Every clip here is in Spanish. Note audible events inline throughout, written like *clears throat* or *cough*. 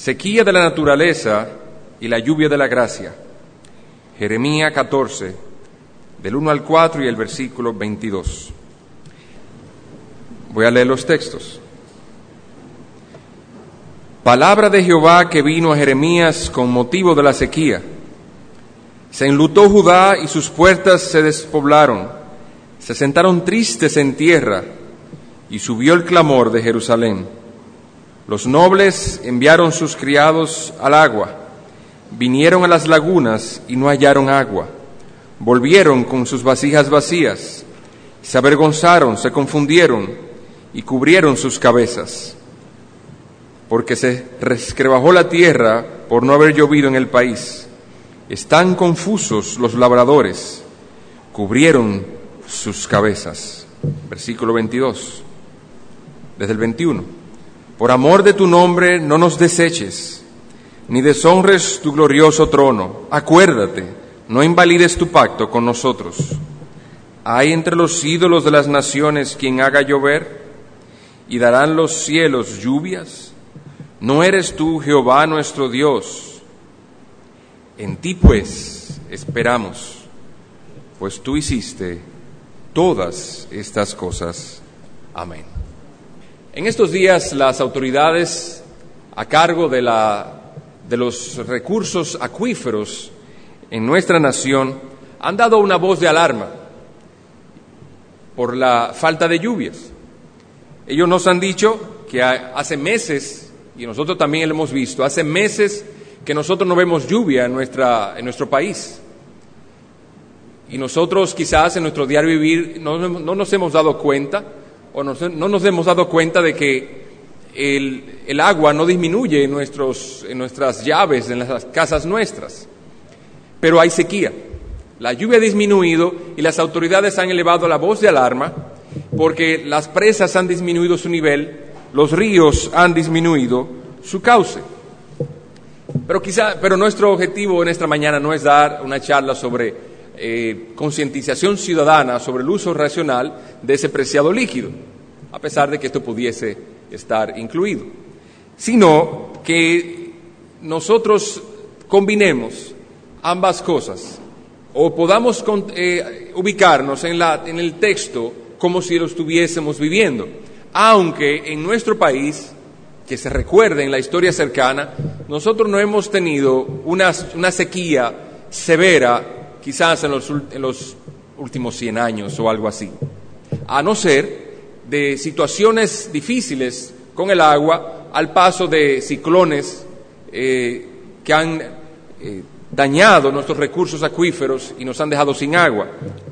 Sequía de la naturaleza y la lluvia de la gracia. Jeremías 14, del 1 al 4 y el versículo 22. Voy a leer los textos. Palabra de Jehová que vino a Jeremías con motivo de la sequía. Se enlutó Judá y sus puertas se despoblaron. Se sentaron tristes en tierra y subió el clamor de Jerusalén. Los nobles enviaron sus criados al agua. Vinieron a las lagunas y no hallaron agua. Volvieron con sus vasijas vacías. Se avergonzaron, se confundieron y cubrieron sus cabezas porque se resquebrajó la tierra por no haber llovido en el país. Están confusos los labradores, cubrieron sus cabezas. Versículo 22, desde el 21. Por amor de tu nombre no nos deseches, ni deshonres tu glorioso trono. Acuérdate, no invalides tu pacto con nosotros. ¿Hay entre los ídolos de las naciones quien haga llover? ¿Y darán los cielos lluvias? ¿No eres tú Jehová nuestro Dios? En ti pues esperamos, pues tú hiciste todas estas cosas. Amén. En estos días las autoridades a cargo de, la, de los recursos acuíferos en nuestra nación han dado una voz de alarma por la falta de lluvias. Ellos nos han dicho que hace meses y nosotros también lo hemos visto, hace meses que nosotros no vemos lluvia en, nuestra, en nuestro país. Y nosotros quizás en nuestro diario vivir no, nos hemos dado cuenta o no nos hemos dado cuenta de que el, agua no disminuye en, nuestros, en nuestras llaves, en las casas nuestras. Pero hay sequía. La lluvia ha disminuido y las autoridades han elevado la voz de alarma porque las presas han disminuido su nivel los ríos han disminuido su cauce. Pero quizá, pero nuestro objetivo en esta mañana no es dar una charla sobre eh, concientización ciudadana sobre el uso racional de ese preciado líquido, a pesar de que esto pudiese estar incluido, sino que nosotros combinemos ambas cosas o podamos eh, ubicarnos en, la, en el texto como si lo estuviésemos viviendo. Aunque en nuestro país, que se recuerde en la historia cercana, nosotros no hemos tenido una, sequía severa, quizás en los, en los últimos 100 años o algo así, a no ser de situaciones difíciles con el agua al paso de ciclones eh, que han eh, dañado nuestros recursos acuíferos y nos han dejado sin agua.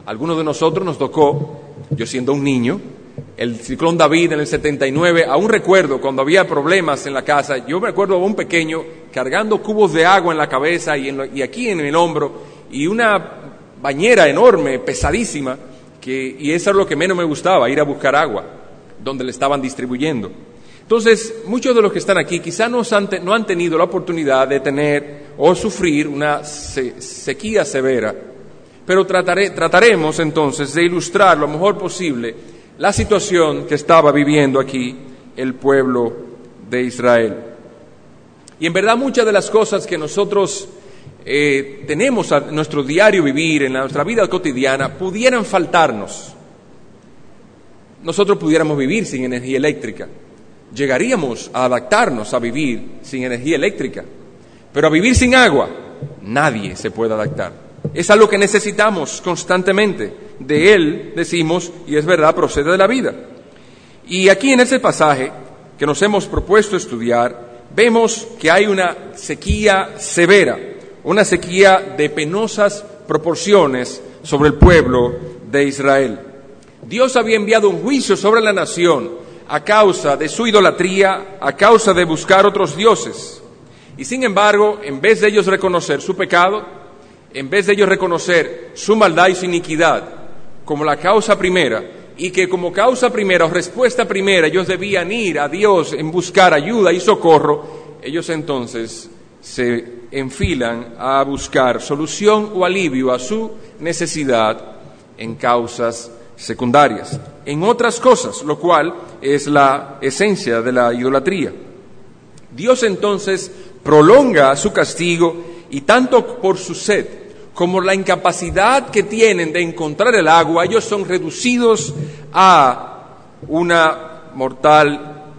algunos de nosotros nos tocó, yo siendo un niño, el ciclón David en el 79, aún recuerdo cuando había problemas en la casa, yo me acuerdo a un pequeño cargando cubos de agua en la cabeza y, y aquí en el hombro y una bañera enorme, pesadísima, que, y eso es lo que menos me gustaba, ir a buscar agua, donde le estaban distribuyendo. Entonces, muchos de los que están aquí quizás no han, no han tenido la oportunidad de tener o sufrir una sequía severa, pero trataremos entonces de ilustrar lo mejor posible la situación que estaba viviendo aquí el pueblo de Israel. Y en verdad muchas de las cosas que nosotros eh, tenemos a nuestro diario vivir, en nuestra vida cotidiana, pudieran faltarnos. Nosotros pudiéramos vivir sin energía eléctrica. Llegaríamos a adaptarnos a vivir sin energía eléctrica. Pero a vivir sin agua, nadie se puede adaptar. Es algo que necesitamos constantemente. De Él decimos, y es verdad, procede de la vida. Y aquí en ese pasaje que nos hemos propuesto estudiar, vemos que hay una sequía severa, una sequía de penosas proporciones sobre el pueblo de Israel. Dios había enviado un juicio sobre la nación a causa de su idolatría, a causa de buscar otros dioses. Y sin embargo, en vez de ellos reconocer su pecado, en vez de ellos reconocer su maldad y su iniquidad como la causa primera, y que como causa primera o respuesta primera ellos debían ir a Dios en buscar ayuda y socorro, ellos entonces se enfilan a buscar solución o alivio a su necesidad en causas secundarias, en otras cosas, lo cual es la esencia de la idolatría. Dios entonces prolonga su castigo y tanto por su sed como la incapacidad que tienen de encontrar el agua, ellos son reducidos a una mortal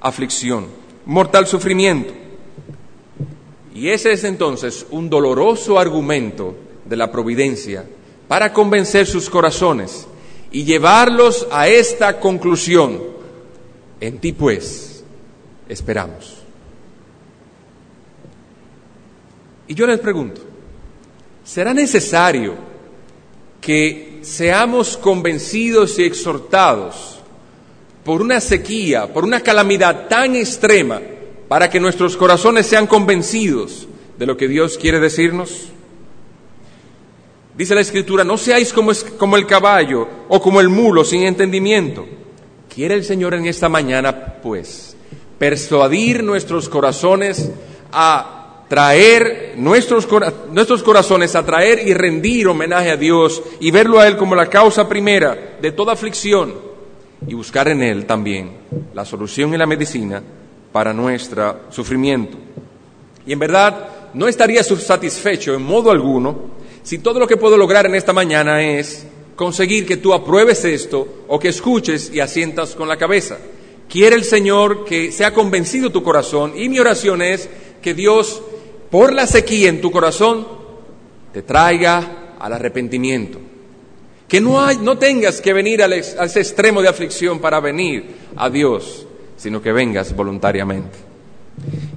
aflicción, mortal sufrimiento. Y ese es entonces un doloroso argumento de la providencia para convencer sus corazones y llevarlos a esta conclusión. En ti pues esperamos. Y yo les pregunto, ¿será necesario que seamos convencidos y exhortados por una sequía, por una calamidad tan extrema, para que nuestros corazones sean convencidos de lo que Dios quiere decirnos? Dice la Escritura, no seáis como, como el caballo o como el mulo sin entendimiento. Quiere el Señor en esta mañana, pues, persuadir nuestros corazones a traer nuestros, nuestros corazones, a traer y rendir homenaje a Dios y verlo a Él como la causa primera de toda aflicción y buscar en Él también la solución y la medicina para nuestro sufrimiento. Y en verdad no estaría satisfecho en modo alguno si todo lo que puedo lograr en esta mañana es conseguir que tú apruebes esto o que escuches y asientas con la cabeza. Quiere el Señor que sea convencido tu corazón y mi oración es que Dios, por la sequía en tu corazón, te traiga al arrepentimiento. Que no, hay, no tengas que venir a ese extremo de aflicción para venir a Dios, sino que vengas voluntariamente.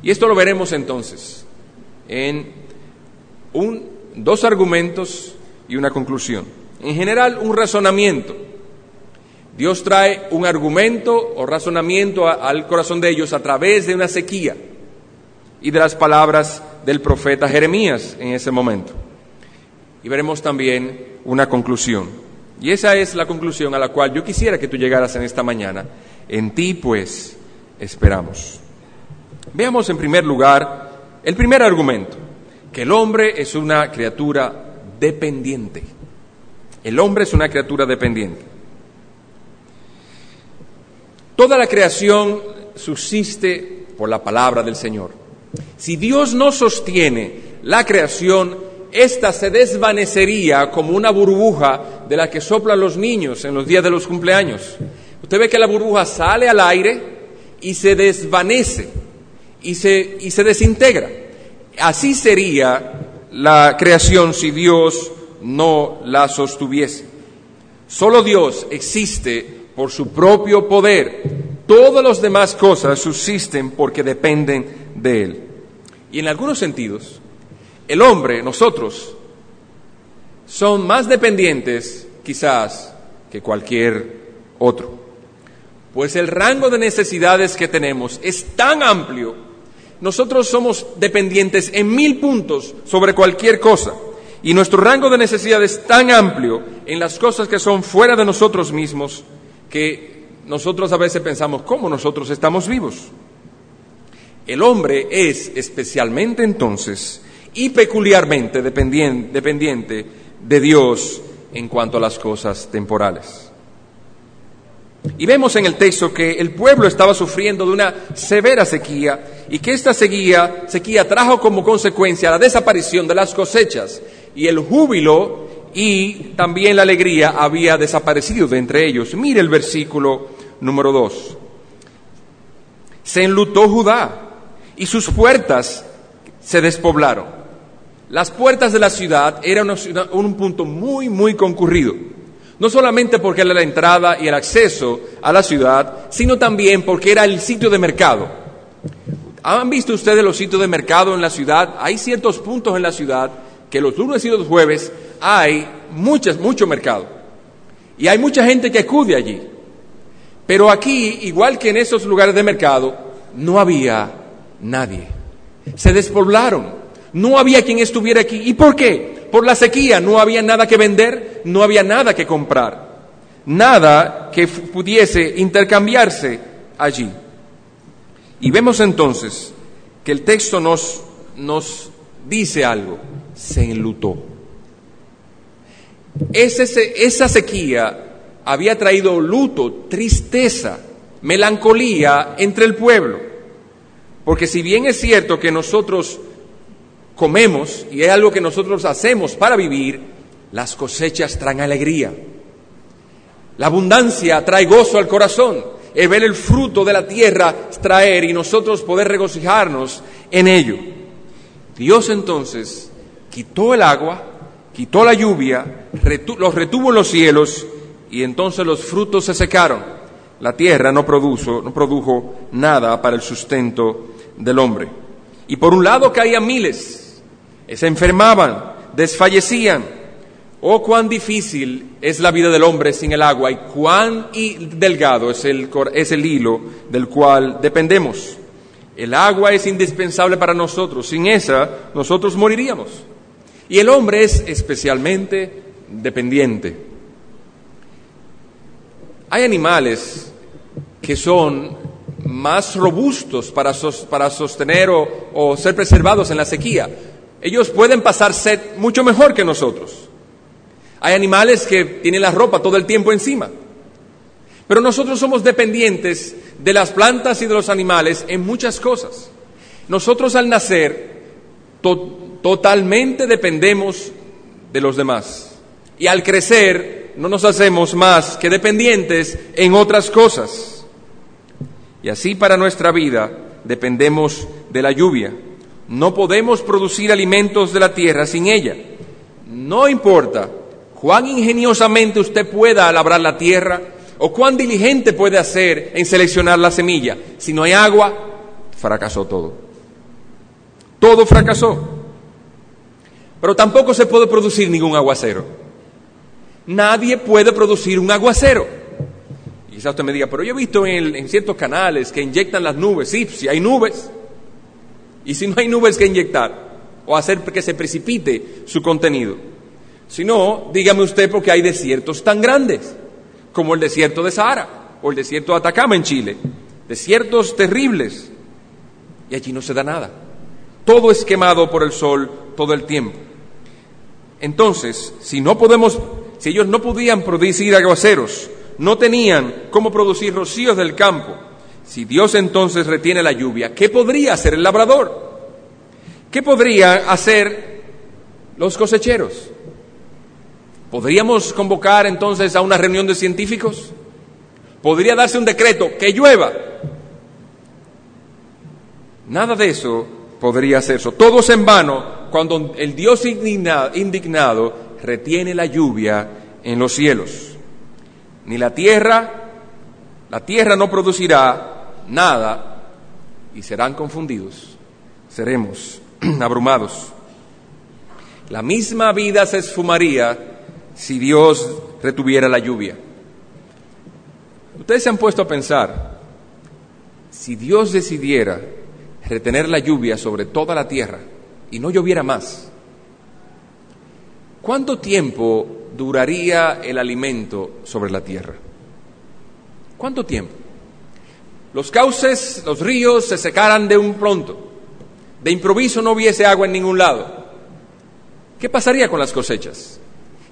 Y esto lo veremos entonces en un dos argumentos y una conclusión. En general, un razonamiento. Dios trae un argumento o razonamiento al corazón de ellos a través de una sequía y de las palabras del profeta Jeremías en ese momento. Y veremos también una conclusión. Y esa es la conclusión a la cual yo quisiera que tú llegaras en esta mañana. En ti, pues, esperamos. Veamos en primer lugar el primer argumento que el hombre es una criatura dependiente. El hombre es una criatura dependiente. Toda la creación subsiste por la palabra del Señor. Si Dios no sostiene la creación, ésta se desvanecería como una burbuja de la que soplan los niños en los días de los cumpleaños. Usted ve que la burbuja sale al aire y se desvanece y se, y se desintegra. Así sería la creación si Dios no la sostuviese. Solo Dios existe por su propio poder. Todas las demás cosas subsisten porque dependen de Él. Y en algunos sentidos, el hombre, nosotros, son más dependientes quizás que cualquier otro. Pues el rango de necesidades que tenemos es tan amplio nosotros somos dependientes en mil puntos sobre cualquier cosa y nuestro rango de necesidad es tan amplio en las cosas que son fuera de nosotros mismos que nosotros a veces pensamos, ¿cómo nosotros estamos vivos? El hombre es especialmente entonces y peculiarmente dependiente de Dios en cuanto a las cosas temporales. Y vemos en el texto que el pueblo estaba sufriendo de una severa sequía y que esta sequía, sequía trajo como consecuencia la desaparición de las cosechas y el júbilo y también la alegría había desaparecido de entre ellos. Mire el versículo número 2. Se enlutó Judá y sus puertas se despoblaron. Las puertas de la ciudad eran un punto muy, muy concurrido no solamente porque era la entrada y el acceso a la ciudad, sino también porque era el sitio de mercado. ¿Han visto ustedes los sitios de mercado en la ciudad? Hay ciertos puntos en la ciudad que los lunes y los jueves hay muchas, mucho mercado. Y hay mucha gente que acude allí. Pero aquí, igual que en esos lugares de mercado, no había nadie. Se despoblaron. No había quien estuviera aquí. ¿Y por qué? por la sequía no había nada que vender, no había nada que comprar, nada que pudiese intercambiarse allí. Y vemos entonces que el texto nos, nos dice algo, se enlutó. esa sequía había traído luto, tristeza, melancolía entre el pueblo. Porque si bien es cierto que nosotros comemos y es algo que nosotros hacemos para vivir, las cosechas traen alegría. La abundancia trae gozo al corazón. Es ver el fruto de la tierra traer y nosotros poder regocijarnos en ello. Dios entonces quitó el agua, quitó la lluvia, los retuvo en los cielos y entonces los frutos se secaron. La tierra no produjo, no produjo nada para el sustento del hombre. Y por un lado caían miles, se enfermaban, desfallecían Oh, cuán difícil es la vida del hombre sin el agua y cuán delgado es el, es el hilo del cual dependemos. El agua es indispensable para nosotros, sin esa nosotros moriríamos. Y el hombre es especialmente dependiente. Hay animales que son más robustos para, para sostener o, o ser preservados en la sequía. Ellos pueden pasar sed mucho mejor que nosotros. Hay animales que tienen la ropa todo el tiempo encima. Pero nosotros somos dependientes de las plantas y de los animales en muchas cosas. Nosotros al nacer totalmente dependemos de los demás. Y al crecer no nos hacemos más que dependientes en otras cosas. Y así para nuestra vida dependemos de la lluvia. No podemos producir alimentos de la tierra sin ella. No importa cuán ingeniosamente usted pueda labrar la tierra o cuán diligente puede hacer en seleccionar la semilla. Si no hay agua, fracasó todo. Todo fracasó. Pero tampoco se puede producir ningún aguacero. Nadie puede producir un aguacero. Quizás usted me diga, pero yo he visto en, ciertos canales que inyectan las nubes. Sí, si hay nubes. Y si no hay nubes que inyectar o hacer que se precipite su contenido. Si no, dígame usted por qué hay desiertos tan grandes, como el desierto de Sahara o el desierto de Atacama en Chile. Desiertos terribles. Y allí no se da nada. Todo es quemado por el sol todo el tiempo. Entonces, si no podemos, si ellos no podían producir aguaceros, no tenían cómo producir rocíos del campo, si Dios entonces retiene la lluvia, ¿qué podría hacer el labrador? ¿Qué podría hacer los cosecheros? ¿Podríamos convocar entonces a una reunión de científicos? ¿Podría darse un decreto que llueva? Nada de eso podría hacerse. Todo es en vano cuando el Dios indignado retiene la lluvia en los cielos. Ni la tierra, la tierra no producirá nada y serán confundidos. Seremos *clears throat* abrumados. La misma vida se esfumaría si Dios retuviera la lluvia. Ustedes se han puesto a pensar, si Dios decidiera retener la lluvia sobre toda la tierra y no lloviera más, ¿cuánto tiempo duraría el alimento sobre la tierra? ¿Cuánto tiempo? Los cauces, los ríos se secaran de un pronto, de improviso no hubiese agua en ningún lado. ¿Qué pasaría con las cosechas?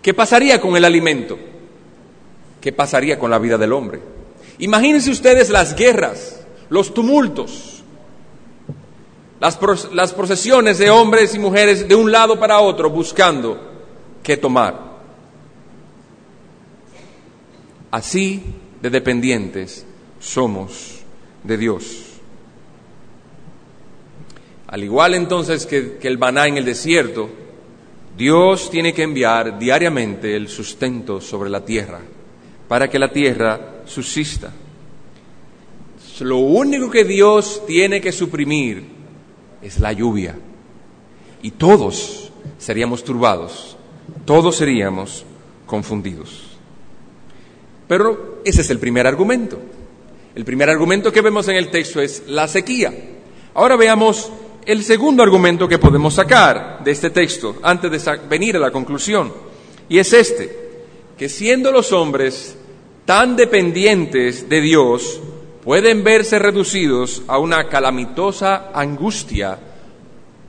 ¿Qué pasaría con el alimento? ¿Qué pasaría con la vida del hombre? Imagínense ustedes las guerras, los tumultos, las, las procesiones de hombres y mujeres de un lado para otro buscando qué tomar. Así de dependientes somos de Dios. Al igual entonces que, que el maná en el desierto, Dios tiene que enviar diariamente el sustento sobre la tierra para que la tierra subsista. Lo único que Dios tiene que suprimir es la lluvia. Y todos seríamos turbados, todos seríamos confundidos. Pero ese es el primer argumento. El primer argumento que vemos en el texto es la sequía. Ahora veamos el segundo argumento que podemos sacar de este texto antes de venir a la conclusión, y es este, que siendo los hombres tan dependientes de Dios, pueden verse reducidos a una calamitosa angustia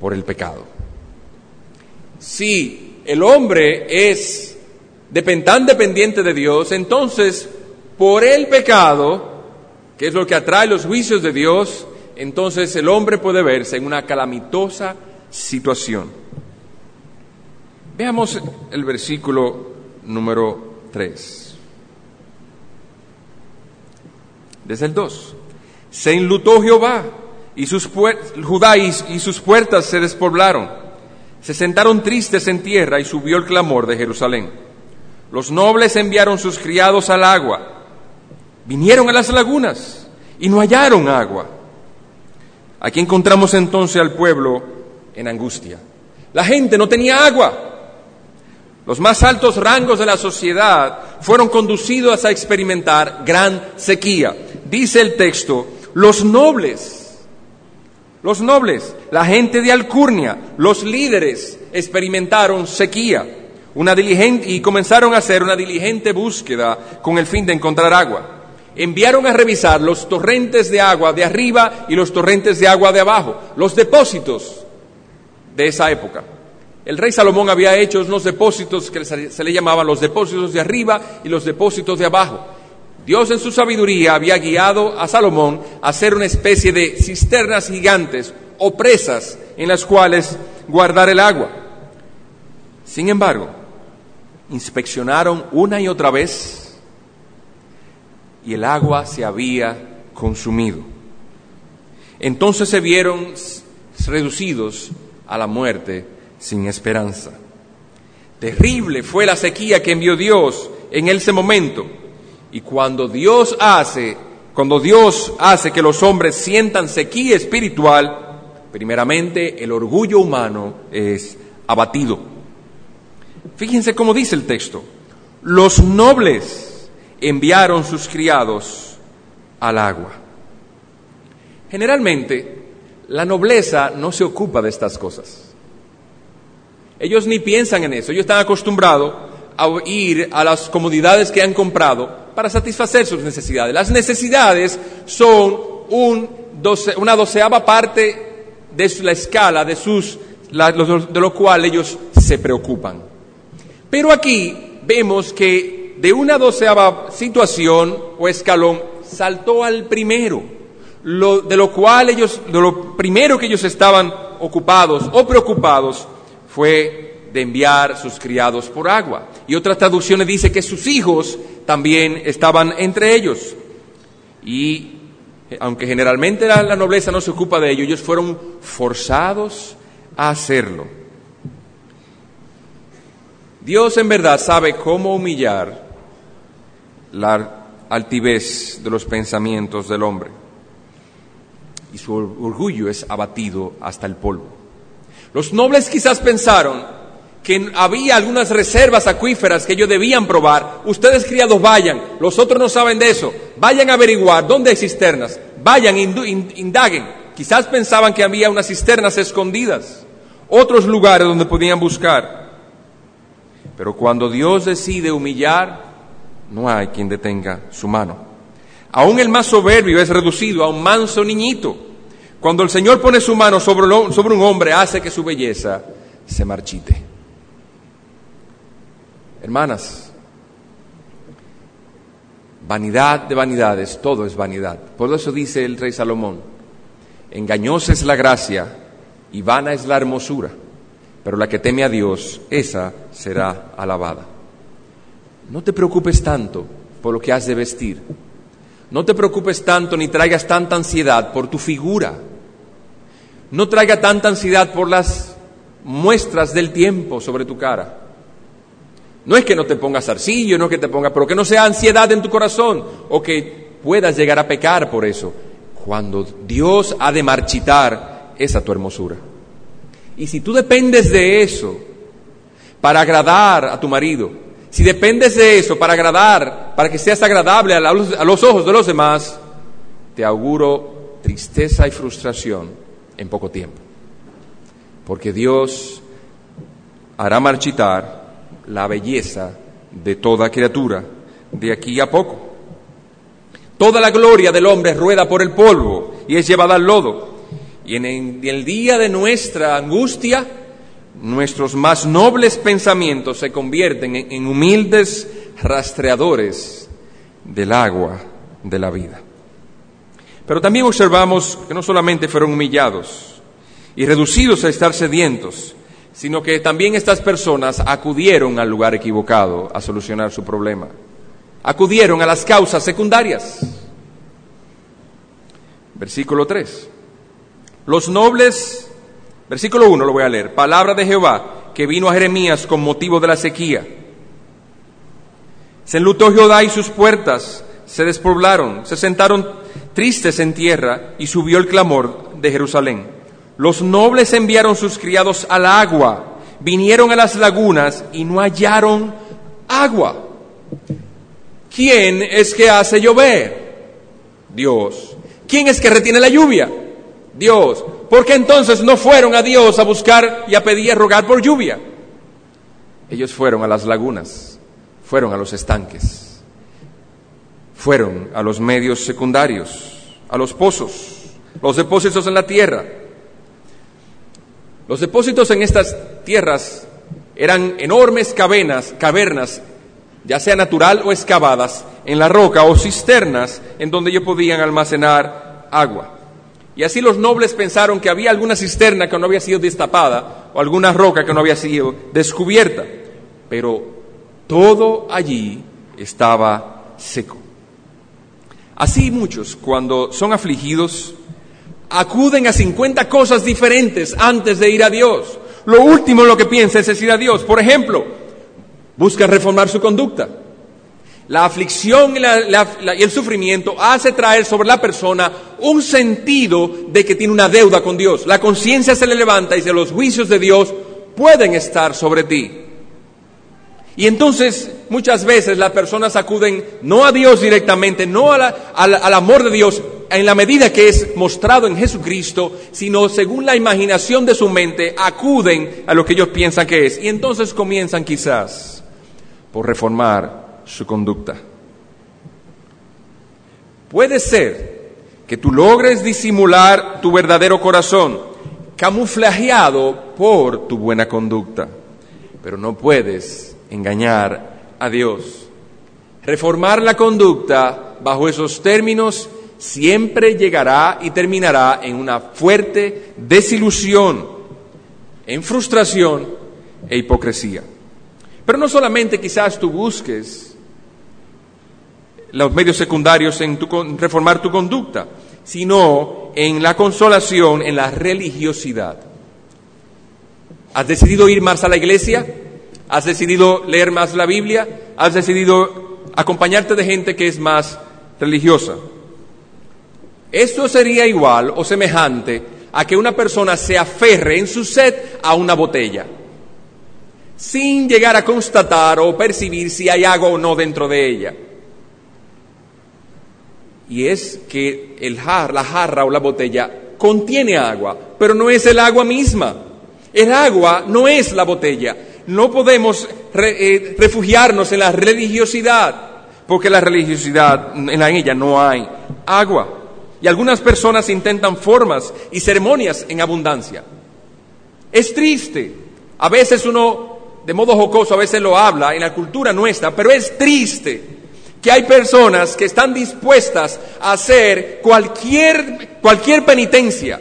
por el pecado. Si el hombre es tan dependiente de Dios, entonces por el pecado, que es lo que atrae los juicios de Dios, entonces el hombre puede verse en una calamitosa situación. Veamos el versículo número 3. Desde el 2. Se enlutó Jehová y sus Judá y, y sus puertas se despoblaron. Se sentaron tristes en tierra y subió el clamor de Jerusalén. Los nobles enviaron sus criados al agua. Vinieron a las lagunas y no hallaron agua. Aquí encontramos entonces al pueblo en angustia. La gente no tenía agua. Los más altos rangos de la sociedad fueron conducidos a experimentar gran sequía. Dice el texto, los nobles, los nobles, la gente de Alcurnia, los líderes experimentaron sequía una diligente, y comenzaron a hacer una diligente búsqueda con el fin de encontrar agua enviaron a revisar los torrentes de agua de arriba y los torrentes de agua de abajo, los depósitos de esa época. El rey Salomón había hecho unos depósitos que se le llamaban los depósitos de arriba y los depósitos de abajo. Dios en su sabiduría había guiado a Salomón a hacer una especie de cisternas gigantes o presas en las cuales guardar el agua. Sin embargo, inspeccionaron una y otra vez y el agua se había consumido. Entonces se vieron reducidos a la muerte sin esperanza. Terrible fue la sequía que envió Dios en ese momento. Y cuando Dios hace, cuando Dios hace que los hombres sientan sequía espiritual, primeramente el orgullo humano es abatido. Fíjense cómo dice el texto. Los nobles enviaron sus criados al agua. Generalmente, la nobleza no se ocupa de estas cosas. Ellos ni piensan en eso, ellos están acostumbrados a ir a las comodidades que han comprado para satisfacer sus necesidades. Las necesidades son una doceava parte de la escala de, sus, de lo cual ellos se preocupan. Pero aquí vemos que de una doceava situación o escalón saltó al primero, lo, de lo cual ellos, de lo primero que ellos estaban ocupados o preocupados fue de enviar sus criados por agua. Y otras traducciones dice que sus hijos también estaban entre ellos. Y aunque generalmente la, la nobleza no se ocupa de ello, ellos fueron forzados a hacerlo. Dios en verdad sabe cómo humillar la altivez de los pensamientos del hombre y su orgullo es abatido hasta el polvo. Los nobles quizás pensaron que había algunas reservas acuíferas que ellos debían probar. Ustedes criados vayan, los otros no saben de eso. Vayan a averiguar dónde hay cisternas. Vayan, indaguen. Quizás pensaban que había unas cisternas escondidas, otros lugares donde podían buscar. Pero cuando Dios decide humillar no hay quien detenga su mano. Aún el más soberbio es reducido a un manso niñito. Cuando el Señor pone su mano sobre, un hombre, hace que su belleza se marchite. Hermanas, vanidad de vanidades, todo es vanidad. Por eso dice el rey Salomón, engañosa es la gracia y vana es la hermosura, pero la que teme a Dios, esa será alabada. No te preocupes tanto por lo que has de vestir. No te preocupes tanto ni traigas tanta ansiedad por tu figura. No traiga tanta ansiedad por las muestras del tiempo sobre tu cara. No es que no te pongas arcillo, no es que te pongas, pero que no sea ansiedad en tu corazón o que puedas llegar a pecar por eso. Cuando Dios ha de marchitar esa tu hermosura. Y si tú dependes de eso para agradar a tu marido, si dependes de eso para agradar, para que seas agradable a los, ojos de los demás, te auguro tristeza y frustración en poco tiempo. Porque Dios hará marchitar la belleza de toda criatura de aquí a poco. Toda la gloria del hombre rueda por el polvo y es llevada al lodo. Y en el día de nuestra angustia, nuestros más nobles pensamientos se convierten en, humildes rastreadores del agua de la vida. Pero también observamos que no solamente fueron humillados y reducidos a estar sedientos, sino que también estas personas acudieron al lugar equivocado a solucionar su problema. Acudieron a las causas secundarias. Versículo 3. Los nobles, versículo 1 lo voy a leer, palabra de Jehová que vino a Jeremías con motivo de la sequía. Se enlutó Jehová y sus puertas se despoblaron, se sentaron tristes en tierra y subió el clamor de Jerusalén. Los nobles enviaron sus criados al agua, vinieron a las lagunas y no hallaron agua. ¿Quién es que hace llover? Dios. ¿Quién es que retiene la lluvia? Dios. ¿Por qué entonces no fueron a Dios a buscar y a pedir y rogar por lluvia? Ellos fueron a las lagunas, fueron a los estanques, fueron a los medios secundarios, a los pozos, los depósitos en la tierra. Los depósitos en estas tierras eran enormes cavernas, cavernas, ya sea natural o excavadas, en la roca o cisternas en donde ellos podían almacenar agua. Y así los nobles pensaron que había alguna cisterna que no había sido destapada o alguna roca que no había sido descubierta, pero todo allí estaba seco. Así muchos, cuando son afligidos, acuden a 50 cosas diferentes antes de ir a Dios. Lo último en lo que piensa es ir a Dios. Por ejemplo, buscan reformar su conducta. La aflicción y, el sufrimiento hace traer sobre la persona un sentido de que tiene una deuda con Dios. La conciencia se le levanta y dice, los juicios de Dios pueden estar sobre ti. Y entonces muchas veces las personas acuden no a Dios directamente, no al amor de Dios en la medida que es mostrado en Jesucristo, sino según la imaginación de su mente, acuden a lo que ellos piensan que es. Y entonces comienzan quizás por reformar su conducta. Puede ser que tú logres disimular tu verdadero corazón, camuflajeado por tu buena conducta, pero no puedes engañar a Dios. Reformar la conducta bajo esos términos siempre llegará y terminará en una fuerte desilusión, en frustración e hipocresía. Pero no solamente quizás tú busques los medios secundarios en reformar tu conducta, sino en la consolación, en la religiosidad. ¿Has decidido ir más a la iglesia? ¿Has decidido leer más la Biblia? ¿Has decidido acompañarte de gente que es más religiosa? Esto sería igual o semejante a que una persona se aferre en su sed a una botella, sin llegar a constatar o percibir si hay agua o no dentro de ella y es que el jar, la jarra o la botella contiene agua, pero no es el agua misma. El agua no es la botella. No podemos eh, refugiarnos en la religiosidad, porque la religiosidad, en ella no hay agua. Y algunas personas intentan formas y ceremonias en abundancia. Es triste. A veces uno, de modo jocoso, a veces lo habla en la cultura nuestra, pero es triste que hay personas que están dispuestas a hacer cualquier, cualquier penitencia,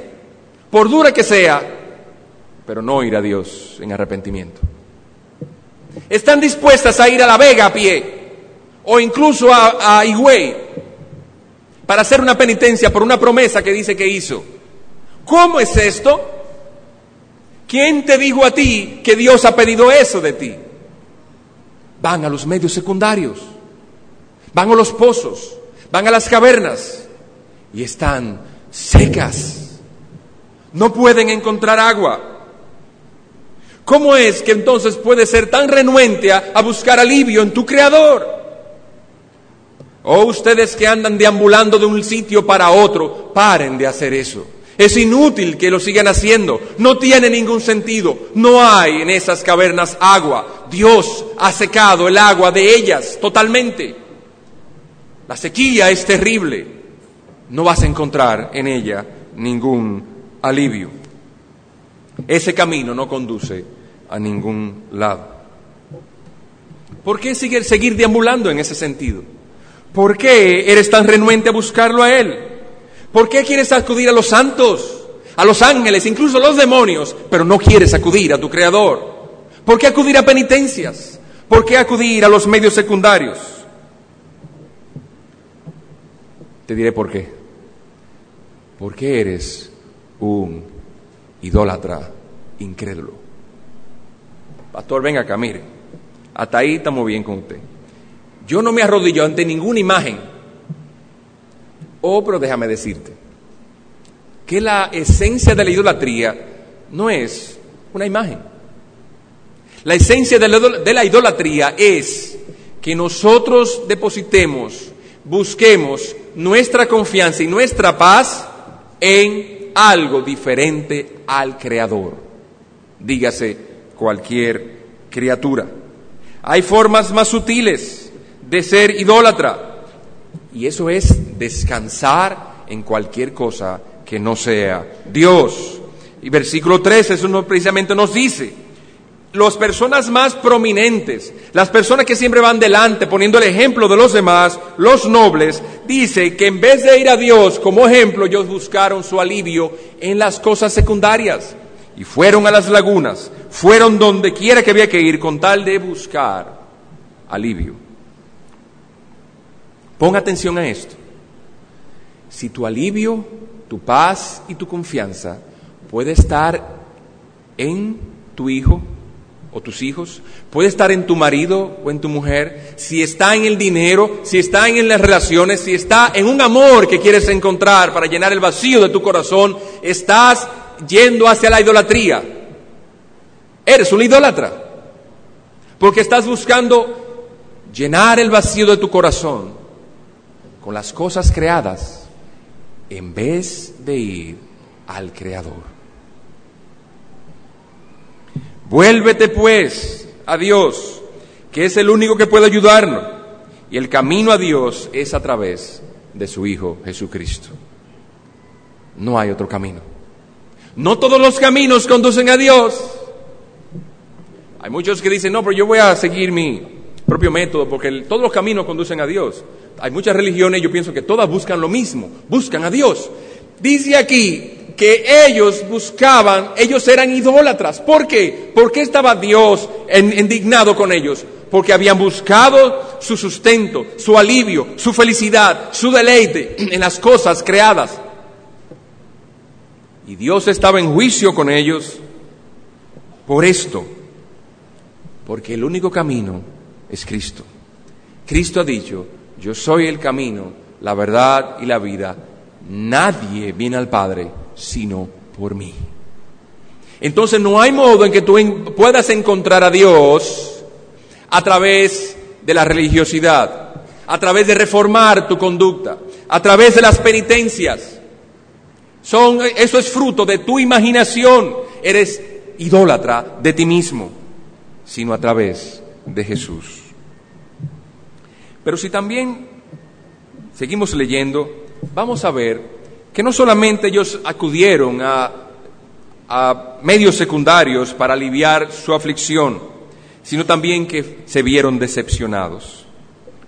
por dura que sea, pero no ir a Dios en arrepentimiento. Están dispuestas a ir a La Vega a pie o incluso a, a Higüey para hacer una penitencia por una promesa que dice que hizo. ¿Cómo es esto? ¿Quién te dijo a ti que Dios ha pedido eso de ti? Van a los medios secundarios van a los pozos, van a las cavernas y están secas. No pueden encontrar agua. ¿Cómo es que entonces puedes ser tan renuente a, buscar alivio en tu Creador? O oh, ustedes que andan deambulando de un sitio para otro, paren de hacer eso. Es inútil que lo sigan haciendo. No tiene ningún sentido. No hay en esas cavernas agua. Dios ha secado el agua de ellas totalmente. La sequía es terrible. No vas a encontrar en ella ningún alivio. Ese camino no conduce a ningún lado. ¿Por qué seguir, seguir deambulando en ese sentido? ¿Por qué eres tan renuente a buscarlo a Él? ¿Por qué quieres acudir a los santos, a los ángeles, incluso a los demonios, pero no quieres acudir a tu Creador? ¿Por qué acudir a penitencias? ¿Por qué acudir a los medios secundarios? Te diré por qué. Porque eres un idólatra incrédulo. Pastor, venga acá, mire. Hasta ahí estamos bien con usted. Yo no me arrodillo ante ninguna imagen Oh, pero déjame decirte que la esencia de la idolatría no es una imagen. La esencia de la, idolatría es que nosotros depositemos, busquemos nuestra confianza y nuestra paz en algo diferente al Creador. Dígase cualquier criatura. Hay formas más sutiles de ser idólatra. Y eso es descansar en cualquier cosa que no sea Dios. Y versículo 13, eso no, precisamente nos dice, las personas más prominentes, las personas que siempre van delante poniendo el ejemplo de los demás, los nobles, dice que en vez de ir a Dios como ejemplo, ellos buscaron su alivio en las cosas secundarias y fueron a las lagunas, fueron donde quiera que había que ir con tal de buscar alivio. Pon atención a esto. Si tu alivio, tu paz y tu confianza puede estar en tu hijo o tus hijos, puede estar en tu marido o en tu mujer, si está en el dinero, si está en las relaciones, si está en un amor que quieres encontrar para llenar el vacío de tu corazón, estás yendo hacia la idolatría. Eres un idólatra. Porque estás buscando llenar el vacío de tu corazón con las cosas creadas en vez de ir al Creador. Vuélvete pues a Dios, que es el único que puede ayudarnos, y el camino a Dios es a través de su Hijo Jesucristo. No hay otro camino. No todos los caminos conducen a Dios. Hay muchos que dicen, no, pero yo voy a seguir mi propio método porque todos los caminos conducen a Dios hay muchas religiones, yo pienso que todas buscan lo mismo, buscan a Dios. Dice aquí que ellos buscaban, ellos eran idólatras. ¿Por qué? ¿Por qué estaba Dios indignado con ellos? Porque habían buscado su sustento, su alivio, su felicidad, su deleite en las cosas creadas. Y Dios estaba en juicio con ellos por esto, porque el único camino es Cristo. Cristo ha dicho, yo soy el camino, la verdad y la vida. Nadie viene al Padre sino por mí. Entonces no hay modo en que tú puedas encontrar a Dios a través de la religiosidad, a través de reformar tu conducta, a través de las penitencias. Son, eso es fruto de tu imaginación. Eres idólatra de ti mismo, sino a través de Jesús. Pero si también seguimos leyendo, vamos a ver que no solamente ellos acudieron a, medios secundarios para aliviar su aflicción, sino también que se vieron decepcionados.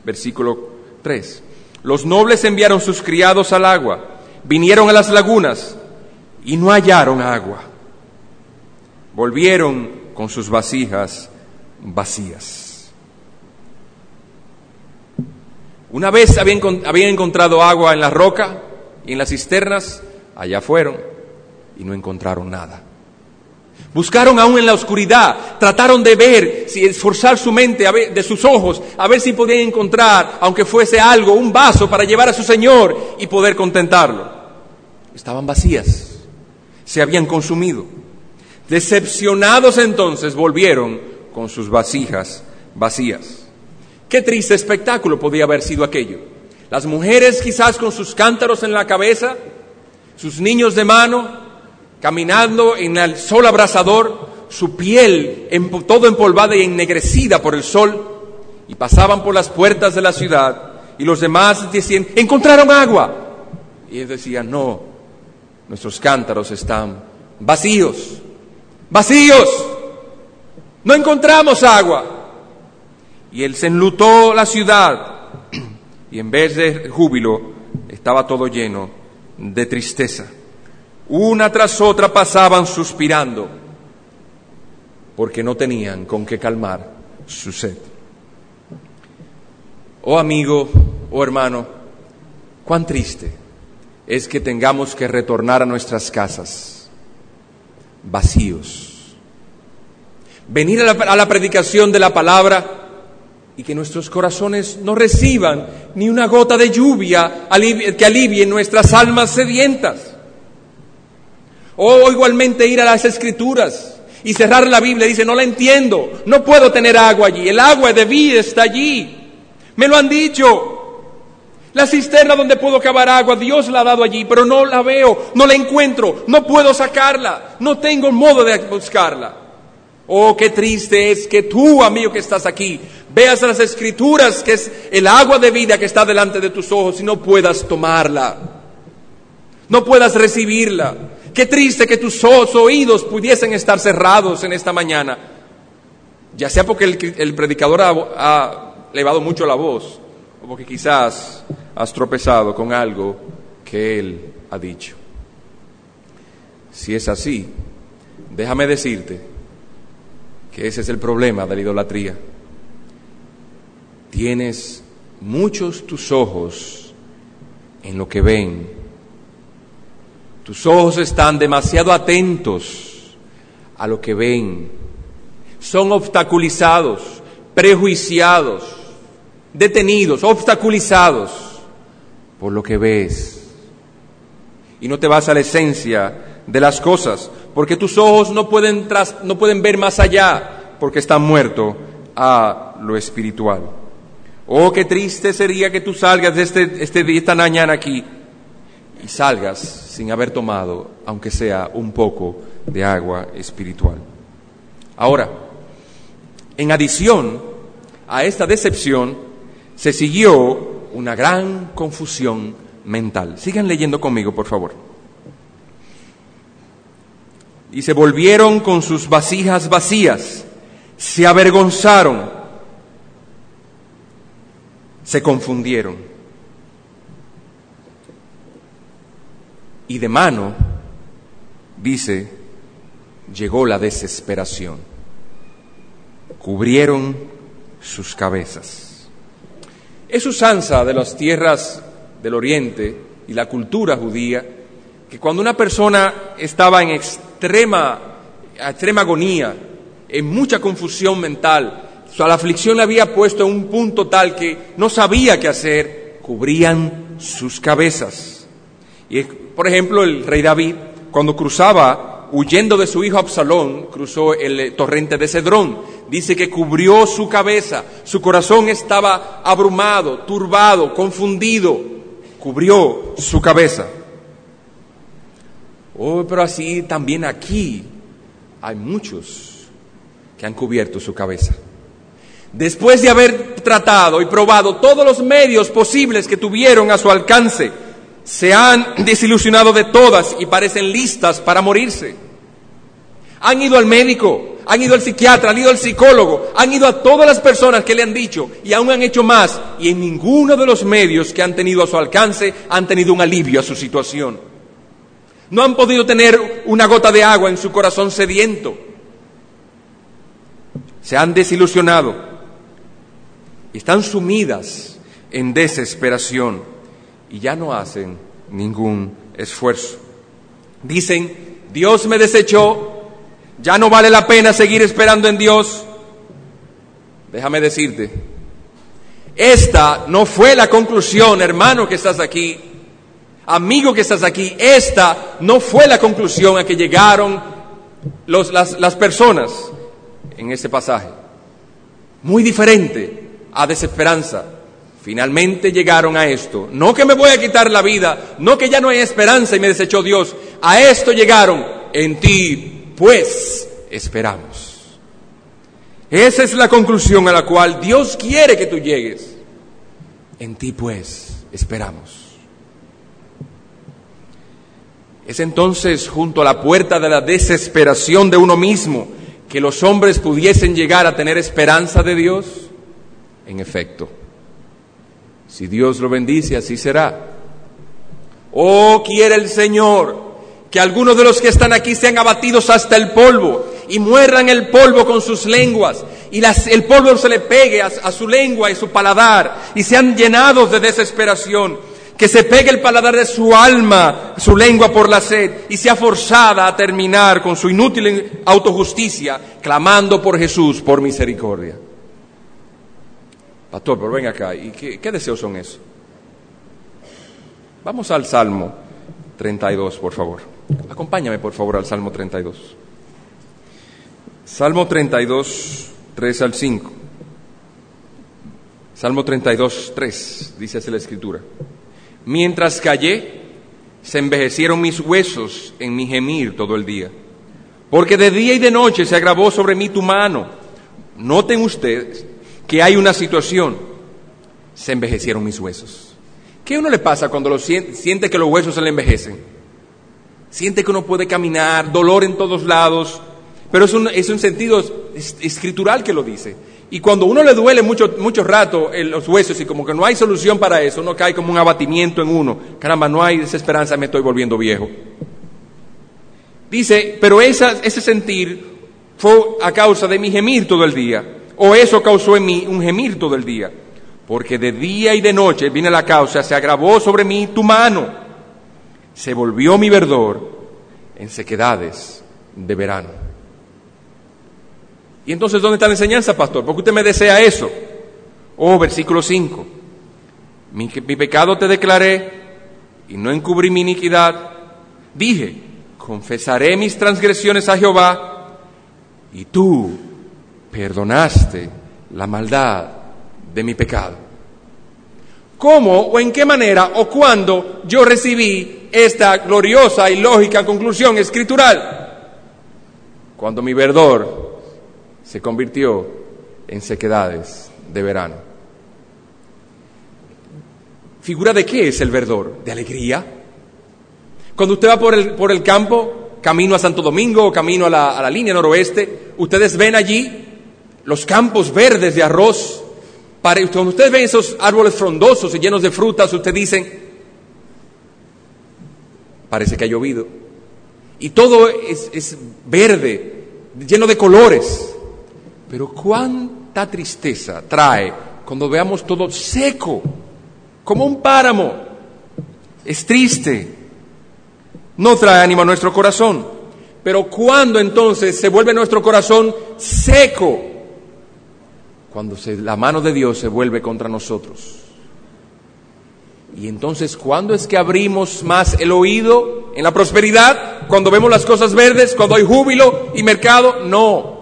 Versículo 3. Los nobles enviaron sus criados al agua, vinieron a las lagunas y no hallaron agua. Volvieron con sus vasijas vacías. Una vez habían, encontrado agua en la roca y en las cisternas, allá fueron y no encontraron nada. Buscaron aún en la oscuridad, trataron de ver, si esforzar su mente de sus ojos, a ver si podían encontrar, aunque fuese algo, un vaso para llevar a su Señor y poder contentarlo. Estaban vacías, se habían consumido. Decepcionados entonces volvieron con sus vasijas vacías. Qué triste espectáculo podía haber sido aquello. Las mujeres quizás con sus cántaros en la cabeza, sus niños de mano, caminando en el sol abrasador, su piel todo empolvada y ennegrecida por el sol, y pasaban por las puertas de la ciudad, y los demás decían, encontraron agua. Y ellos decían, no, nuestros cántaros están vacíos, vacíos, no encontramos agua. Y él se enlutó la ciudad y en vez de júbilo estaba todo lleno de tristeza. Una tras otra pasaban suspirando porque no tenían con qué calmar su sed. Oh amigo, oh hermano, cuán triste es que tengamos que retornar a nuestras casas vacíos. Venir a la, a la predicación de la palabra y que nuestros corazones no reciban ni una gota de lluvia que alivie nuestras almas sedientas. O igualmente ir a las escrituras y cerrar la Biblia dice, no la entiendo, no puedo tener agua allí, el agua de vida está allí. Me lo han dicho. La cisterna donde puedo cavar agua, Dios la ha dado allí, pero no la veo, no la encuentro, no puedo sacarla, no tengo modo de buscarla. Oh, qué triste es que tú, amigo que estás aquí, veas las escrituras, que es el agua de vida que está delante de tus ojos y no puedas tomarla, no puedas recibirla. Qué triste que tus oídos pudiesen estar cerrados en esta mañana, ya sea porque el, predicador ha, ha elevado mucho la voz, o porque quizás has tropezado con algo que él ha dicho. Si es así, déjame decirte, que ese es el problema de la idolatría. Tienes muchos tus ojos en lo que ven. Tus ojos están demasiado atentos a lo que ven. Son obstaculizados, prejuiciados, detenidos, obstaculizados por lo que ves. Y no te vas a la esencia de las cosas porque tus ojos no pueden, no pueden ver más allá, porque están muertos a lo espiritual. Oh, qué triste sería que tú salgas de este, este esta mañana aquí, y salgas sin haber tomado, aunque sea un poco de agua espiritual. Ahora, en adición a esta decepción, se siguió una gran confusión mental. Sigan leyendo conmigo, por favor y se volvieron con sus vasijas vacías, se avergonzaron, se confundieron. Y de mano, dice, llegó la desesperación. Cubrieron sus cabezas. Es usanza de las tierras del Oriente y la cultura judía que cuando una persona estaba en extrema, extrema agonía, en mucha confusión mental, la aflicción le había puesto en un punto tal que no sabía qué hacer, cubrían sus cabezas. Y por ejemplo, el rey David, cuando cruzaba, huyendo de su hijo Absalón, cruzó el torrente de Cedrón. Dice que cubrió su cabeza, su corazón estaba abrumado, turbado, confundido, cubrió su cabeza. Oh, pero así también aquí hay muchos que han cubierto su cabeza. Después de haber tratado y probado todos los medios posibles que tuvieron a su alcance, se han desilusionado de todas y parecen listas para morirse. Han ido al médico, han ido al psiquiatra, han ido al psicólogo, han ido a todas las personas que le han dicho y aún han hecho más y en ninguno de los medios que han tenido a su alcance han tenido un alivio a su situación. No han podido tener una gota de agua en su corazón sediento. Se han desilusionado están sumidas en desesperación y ya no hacen ningún esfuerzo. Dicen, Dios me desechó, ya no vale la pena seguir esperando en Dios. Déjame decirte, esta no fue la conclusión, hermano que estás aquí, amigo que estás aquí, esta no fue la conclusión a que llegaron las, personas en ese pasaje. Muy diferente a desesperanza. Finalmente llegaron a esto. No que me voy a quitar la vida, no que ya no hay esperanza y me desechó Dios. A esto llegaron. En ti, pues, esperamos. Esa es la conclusión a la cual Dios quiere que tú llegues. En ti, pues, esperamos. Es entonces junto a la puerta de la desesperación de uno mismo que los hombres pudiesen llegar a tener esperanza de Dios. En efecto, si Dios lo bendice, así será. Oh, quiere el Señor que algunos de los que están aquí sean abatidos hasta el polvo y muerdan el polvo con sus lenguas y el polvo se le pegue a, su lengua y su paladar y sean llenados de desesperación. Que se pegue el paladar de su alma, su lengua por la sed y sea forzada a terminar con su inútil autojusticia, clamando por Jesús por misericordia. Pastor, pero venga acá, ¿y qué, qué deseos son esos? Vamos al Salmo 32, por favor. Acompáñame, por favor, al Salmo 32. Salmo 32, 3 al 5. Salmo 32, 3, dice así la Escritura. Mientras callé, se envejecieron mis huesos en mi gemir todo el día. Porque de día y de noche se agravó sobre mí tu mano. Noten ustedes que hay una situación. Se envejecieron mis huesos. ¿Qué uno le pasa cuando lo siente, que los huesos se le envejecen? Siente que uno puede caminar, dolor en todos lados, pero es un sentido escritural que lo dice. Y cuando uno le duele mucho, rato en los huesos y como que no hay solución para eso, uno cae como un abatimiento en uno. Caramba, no hay desesperanza, me estoy volviendo viejo. Dice, pero ese sentir fue a causa de mi gemir todo el día. O eso causó en mí un gemir todo el día. Porque de día y de noche viene la causa, se agravó sobre mí tu mano. Se volvió mi verdor en sequedades de verano. Y entonces, ¿dónde está la enseñanza, pastor? Porque usted me desea eso. Oh, versículo 5. Mi, mi pecado te declaré y no encubrí mi iniquidad. Dije, confesaré mis transgresiones a Jehová y tú perdonaste la maldad de mi pecado. ¿Cómo o en qué manera o cuándo yo recibí esta gloriosa y lógica conclusión escritural? Cuando mi verdor se convirtió en sequedades de verano. ¿Figura de qué es el verdor? ¿De alegría? Cuando usted va por el, por el campo, camino a Santo Domingo o camino a la, a la línea noroeste, ustedes ven allí los campos verdes de arroz. cuando ustedes ven esos árboles frondosos y llenos de frutas, ustedes dicen, parece que ha llovido. Y todo es, es verde, lleno de colores. Pero cuánta tristeza trae cuando veamos todo seco, como un páramo. Es triste. No trae ánimo a nuestro corazón. Pero cuando entonces se vuelve nuestro corazón seco, cuando la mano de Dios se vuelve contra nosotros. Y entonces, ¿cuándo es que abrimos más el oído en la prosperidad? Cuando vemos las cosas verdes, cuando hay júbilo y mercado, no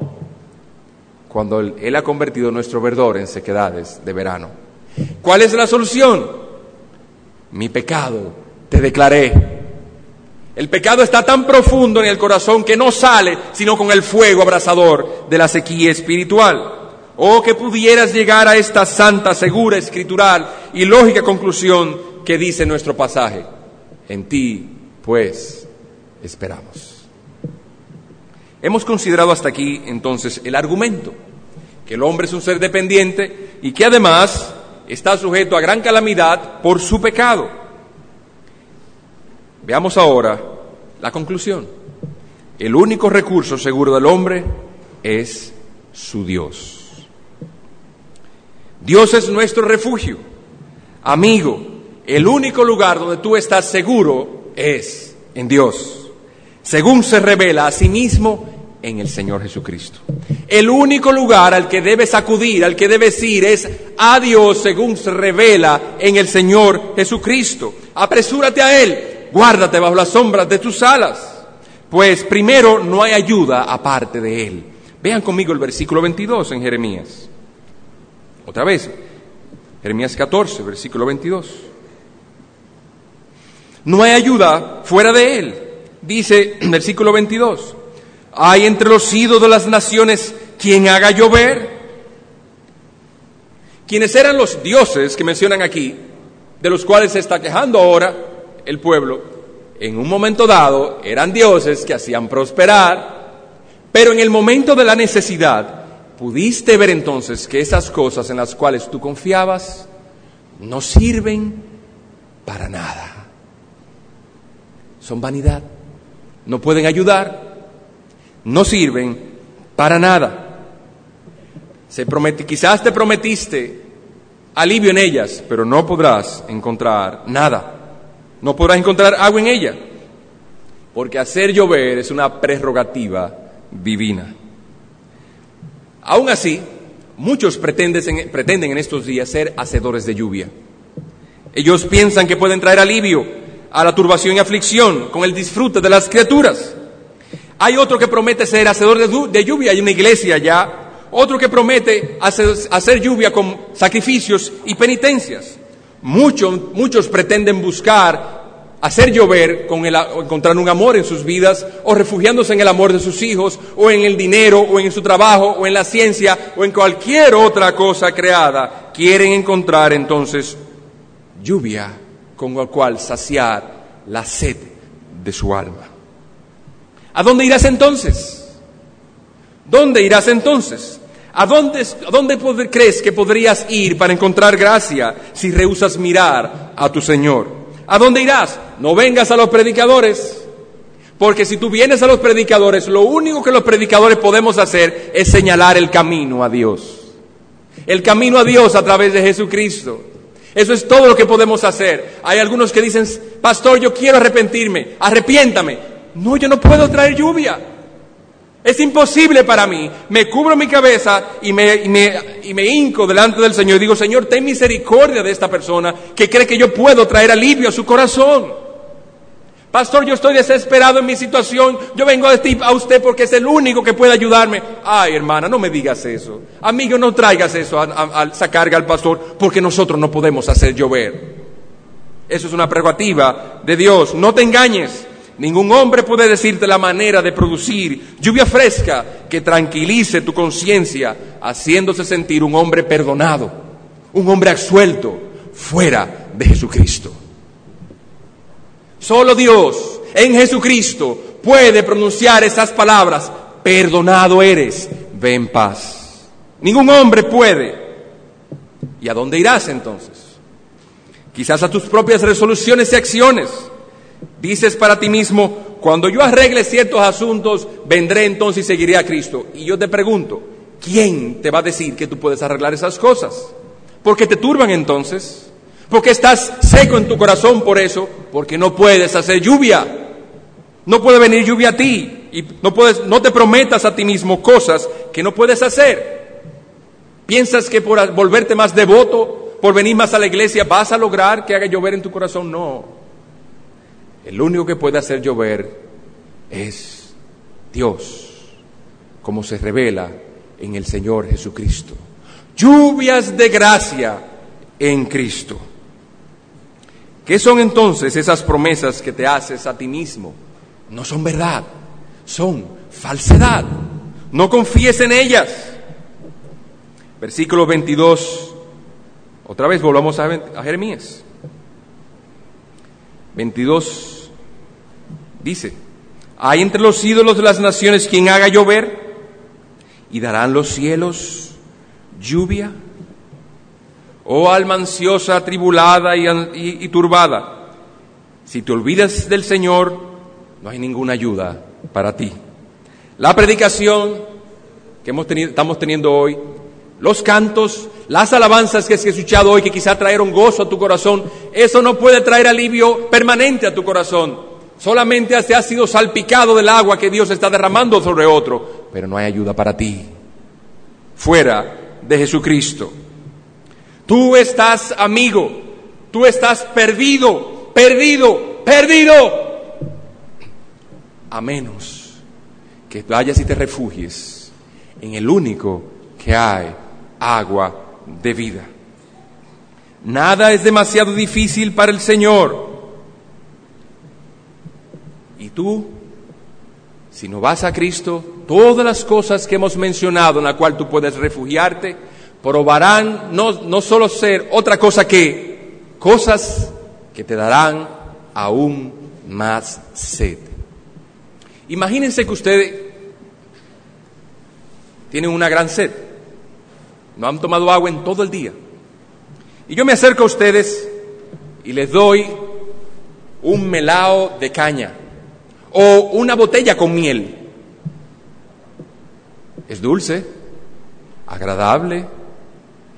cuando Él ha convertido nuestro verdor en sequedades de verano. ¿Cuál es la solución? Mi pecado te declaré. El pecado está tan profundo en el corazón que no sale sino con el fuego abrasador de la sequía espiritual. Oh, que pudieras llegar a esta santa, segura, escritural y lógica conclusión que dice nuestro pasaje. En ti, pues, esperamos. Hemos considerado hasta aquí entonces el argumento, que el hombre es un ser dependiente y que además está sujeto a gran calamidad por su pecado. Veamos ahora la conclusión. El único recurso seguro del hombre es su Dios. Dios es nuestro refugio. Amigo, el único lugar donde tú estás seguro es en Dios. Según se revela a sí mismo en el Señor Jesucristo. El único lugar al que debes acudir, al que debes ir, es a Dios según se revela en el Señor Jesucristo. Apresúrate a Él, guárdate bajo las sombras de tus alas, pues primero no hay ayuda aparte de Él. Vean conmigo el versículo 22 en Jeremías. Otra vez, Jeremías 14, versículo 22. No hay ayuda fuera de Él, dice versículo 22. ¿Hay entre los ídolos de las naciones quien haga llover? Quienes eran los dioses que mencionan aquí, de los cuales se está quejando ahora el pueblo, en un momento dado eran dioses que hacían prosperar, pero en el momento de la necesidad pudiste ver entonces que esas cosas en las cuales tú confiabas no sirven para nada. son vanidad. No pueden ayudar, no sirven para nada. Se quizás te prometiste alivio en ellas, pero no podrás encontrar nada. No podrás encontrar agua en ella, porque hacer llover es una prerrogativa divina. Aún así, muchos pretenden, pretenden en estos días ser hacedores de lluvia. Ellos piensan que pueden traer alivio a la turbación y aflicción con el disfrute de las criaturas. Hay otro que promete ser hacedor de, lluvia, hay una iglesia ya otro que promete hacer, lluvia con sacrificios y penitencias. Muchos, muchos pretenden buscar hacer llover con el, encontrar un amor en sus vidas o refugiándose en el amor de sus hijos o en el dinero o en su trabajo o en la ciencia o en cualquier otra cosa creada. Quieren encontrar entonces lluvia con la cual saciar la sed de su alma. ¿A dónde irás entonces? ¿Dónde irás entonces? ¿A dónde, dónde crees que podrías ir para encontrar gracia si rehusas mirar a tu Señor? ¿A dónde irás? No vengas a los predicadores. Porque si tú vienes a los predicadores, lo único que los predicadores podemos hacer es señalar el camino a Dios. El camino a Dios a través de Jesucristo. Eso es todo lo que podemos hacer. Hay algunos que dicen, pastor, yo quiero arrepentirme, arrepiéntame. No, yo no puedo traer lluvia. Es imposible para mí. Me cubro mi cabeza y me, y me, hinco delante del Señor y digo, Señor, ten misericordia de esta persona que cree que yo puedo traer alivio a su corazón. Pastor, yo estoy desesperado en mi situación. Yo vengo a, usted porque es el único que puede ayudarme. Ay, hermana, no me digas eso. Amigo, no traigas eso a, a, sacar al pastor porque nosotros no podemos hacer llover. Eso es una prerrogativa de Dios. No te engañes. Ningún hombre puede decirte la manera de producir lluvia fresca que tranquilice tu conciencia, haciéndose sentir un hombre perdonado, un hombre absuelto, fuera de Jesucristo. Solo Dios en Jesucristo puede pronunciar esas palabras, perdonado eres, ve en paz. Ningún hombre puede. ¿Y a dónde irás entonces? Quizás a tus propias resoluciones y acciones Dices para ti mismo, cuando yo arregle ciertos asuntos, vendré entonces y seguiré a Cristo. Y yo te pregunto, ¿quién te va a decir que tú puedes arreglar esas cosas? Porque te turban entonces, porque estás seco en tu corazón por eso, porque no puedes hacer lluvia. No puede venir lluvia a ti y no puedes no te prometas a ti mismo cosas que no puedes hacer. ¿Piensas que por volverte más devoto, por venir más a la iglesia vas a lograr que haga llover en tu corazón? No. El único que puede hacer llover es Dios, como se revela en el Señor Jesucristo. Lluvias de gracia en Cristo. ¿Qué son entonces esas promesas que te haces a ti mismo? No son verdad, son falsedad. No confíes en ellas. Versículo 22. Otra vez volvamos a, Jeremías. 22 Dice, hay entre los ídolos de las naciones quien haga llover y darán los cielos lluvia. Oh alma ansiosa, atribulada y, turbada, si te olvidas del Señor, no hay ninguna ayuda para ti. La predicación que hemos tenido, estamos teniendo hoy, los cantos, las alabanzas que has escuchado hoy que quizá trajeron gozo a tu corazón, eso no puede traer alivio permanente a tu corazón. Solamente se ha sido salpicado del agua que Dios está derramando sobre otro, pero no hay ayuda para ti. Fuera de Jesucristo. Tú estás amigo, tú estás perdido, perdido, perdido. A menos que vayas y te refugies en el único que hay agua de vida. Nada es demasiado difícil para el Señor. Y tú, si no vas a Cristo, todas las cosas que hemos mencionado en la cual tú puedes refugiarte, probarán no, no solo ser otra cosa que cosas que te darán aún más sed. Imagínense que ustedes tienen una gran sed, no han tomado agua en todo el día. Y yo me acerco a ustedes y les doy un melao de caña o una botella con miel. Es dulce, agradable,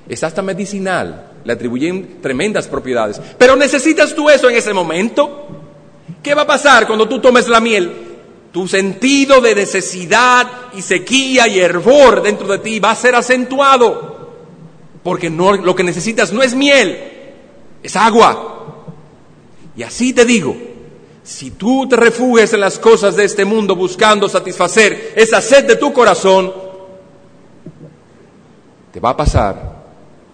es hasta medicinal, le atribuyen tremendas propiedades. Pero necesitas tú eso en ese momento. ¿Qué va a pasar cuando tú tomes la miel? Tu sentido de necesidad y sequía y hervor dentro de ti va a ser acentuado. Porque lo que necesitas no es miel, es agua. Y así te digo, si tú te refugias en las cosas de este mundo buscando satisfacer esa sed de tu corazón, te va a pasar